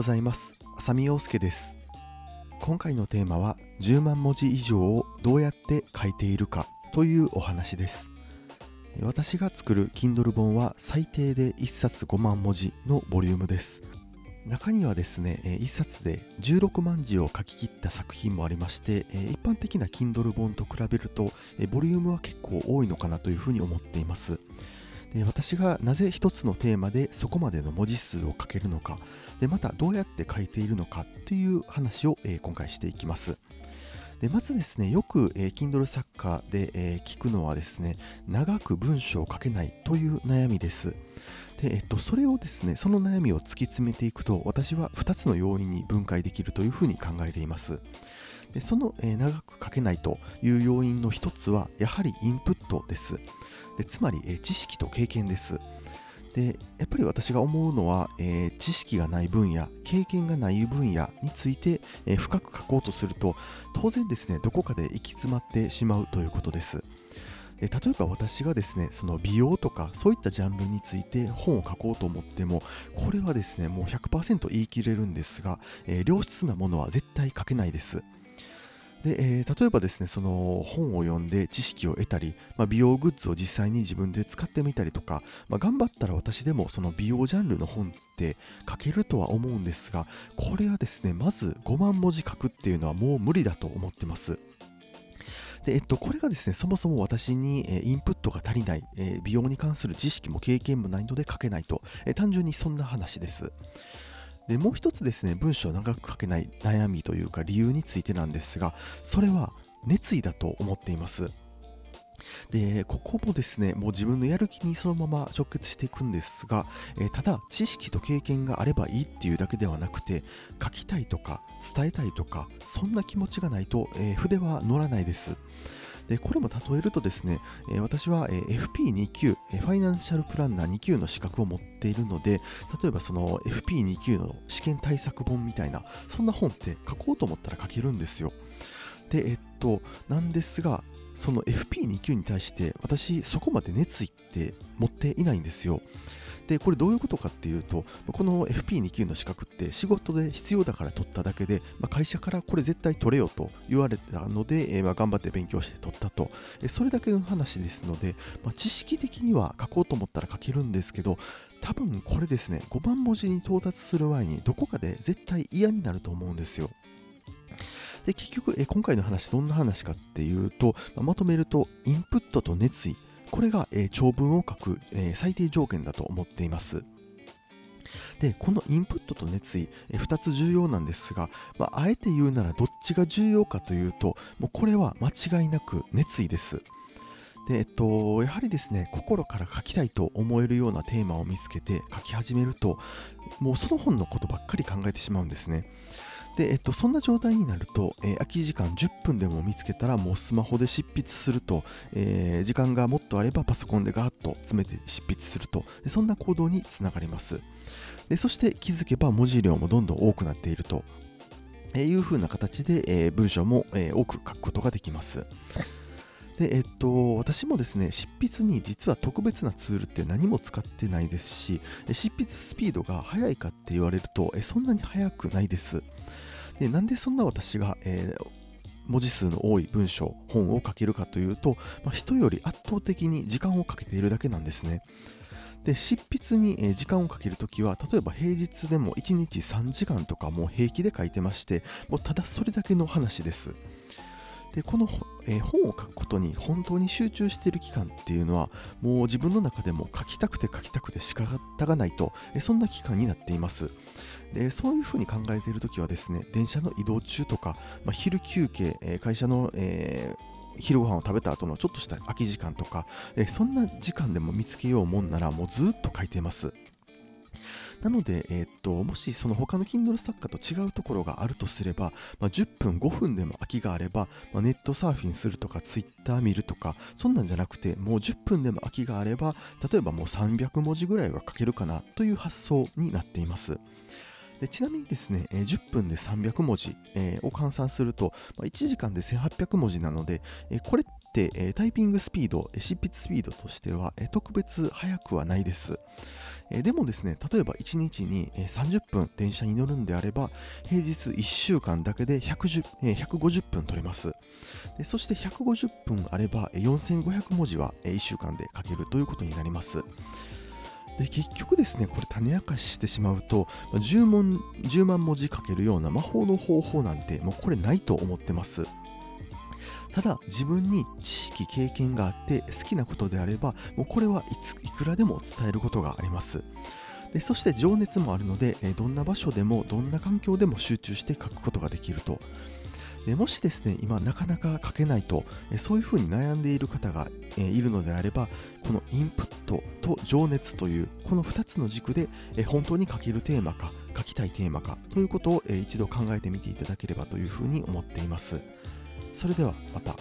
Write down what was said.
ございます。浅見陽介です。今回のテーマは10万文字以上をどうやって書いているかというお話です。私が作る Kindle 本は最低で1冊5万文字のボリュームです。中にはですね1冊で16万字を書き切った作品もありまして一般的な Kindle 本と比べるとボリュームは結構多いのかなというふうに思っています。で私がなぜ一つのテーマでそこまでの文字数を書けるのか。でまたどうやって書いているのかという話を、えー、今回していきます。でまずですねよく、えー、Kindle 作家で、えー、聞くのはですね長く文章を書けないという悩みです。で、えっと、それをですねその悩みを突き詰めていくと私は2つの要因に分解できるというふうに考えています。でその、えー、長く書けないという要因の1つはやはりインプットです。でつまり、え知識と経験です。でやっぱり私が思うのは、えー、知識がない分野経験がない分野について、えー、深く書こうとすると当然ですねどこかで行き詰まってしまうということです。で例えば私がですねその美容とかそういったジャンルについて本を書こうと思ってもこれはですねもう100%言い切れるんですが、えー、良質なものは絶対書けないです。で、えー、例えばですね、その本を読んで知識を得たり、まあ、美容グッズを実際に自分で使ってみたりとか、まあ、頑張ったら私でもその美容ジャンルの本って書けるとは思うんですが、これはですね、まず5万文字書くっていうのはもう無理だと思ってます。で、えっと、これがですね、そもそも私に、えインプットが足りない、え美容に関する知識も経験もないので書けないと、え単純にそんな話です。でもう一つですね文章を長く書けない悩みというか理由についてなんですがそれは熱意だと思っています。でここもですねもう自分のやる気にそのまま直結していくんですが、えー、ただ知識と経験があればいいっていうだけではなくて書きたいとか伝えたいとかそんな気持ちがないと、えー、筆は乗らないです。でこれも例えるとですね、えー、私は、え、FP2 級、え、ファイナンシャルプランナー2級の資格を持っているので、例えばその FP2 級の試験対策本みたいな、そんな本って書こうと思ったら書けるんですよ。で、えっと、なんですが、その FP2 級に対して私そこまで熱意って持っていないんですよ。で、これどういうことかっていうと、この FP2 級の資格って仕事で必要だから取っただけで、まあ、会社からこれ絶対取れよと言われたので、えー、まあ頑張って勉強して取ったと。それだけの話ですので、まあ、知識的には書こうと思ったら書けるんですけど、多分これですね、5万文字に到達する前にどこかで絶対嫌になると思うんですよ。で結局え今回の話どんな話かっていうと、ま、とめるとインプットと熱意これが、え、長文を書く、え、最低条件だと思っています。で、このインプットと熱意、え2つ重要なんですが、まあ、あえて言うならどっちが重要かというと、もうこれは間違いなく熱意です。で、えっと、やはりですね、心から書きたいと思えるようなテーマを見つけて書き始めると、もうその本のことばっかり考えてしまうんですね。で、えっと、そんな状態になると、えー、空き時間10分でも見つけたらもうスマホで執筆すると、えー、時間がもっとあればパソコンでガーッと詰めて執筆すると、そんな行動につながります。でそして気づけば文字量もどんどん多くなっているというふうな形で、え、文章も、え、多く書くことができます。で、えっと、私もですね、執筆に実は特別なツールって何も使ってないですし、執筆スピードが速いかって言われると、えそんなに速くないです。でなんでそんな私が、えー、文字数の多い文章、本を書けるかというと、まあ、人より圧倒的に時間をかけているだけなんですね。で執筆に時間をかけるときは例えば平日でも1日3時間とかも平気で書いてましてもうただそれだけの話ですでこの、えー、本を書くことに本当に集中している期間っていうのはもう自分の中でも書きたくて書きたくて仕方がないと、えー、そんな期間になっていますでそういうふうに考えているときはですね電車の移動中とか、まあ、昼休憩、えー、会社の、えー昼ご飯を食べた後のちょっとした空き時間とか、えそんな時間でも見つけようもんならもうずっと書いています。なので、えー、っと、もしその他の Kindle 作家と違うところがあるとすれば、まあ、10分、5分でも空きがあれば、まあ、ネットサーフィンするとか、Twitter 見るとか、そんなんじゃなくて、もう10分でも空きがあれば、例えばもう300文字ぐらいは書けるかなという発想になっています。でちなみにですね、え10分で300文字、えーを換算すると、まあ1時間で1800文字なので、えーこれってて、えタイピングスピード、執筆スピードとしては、え特別速くはないです。えでもですね、例えば1日にえー30分電車に乗るんであれば、平日1週間だけで110、え150分取れます。でそして150分あればえー4500文字は1週間で書けるということになります。で結局ですね、これ種明かししてしまうと、10, 問10万文字書けるような魔法の方法なんてもうこれないと思ってます。ただ自分に知識経験があって好きなことであればもうこれはいついくらでも伝えることがあります。でそして情熱もあるのでどんな場所でもどんな環境でも集中して書くことができると。でもしですね今なかなか書けないとそういうふうに悩んでいる方がいるのであればこのインプットと情熱というこの2つの軸で本当に書けるテーマか書きたいテーマかということを一度考えてみていただければというふうに思っています。それではまた。